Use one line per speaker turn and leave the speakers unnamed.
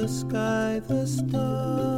the sky, the stars.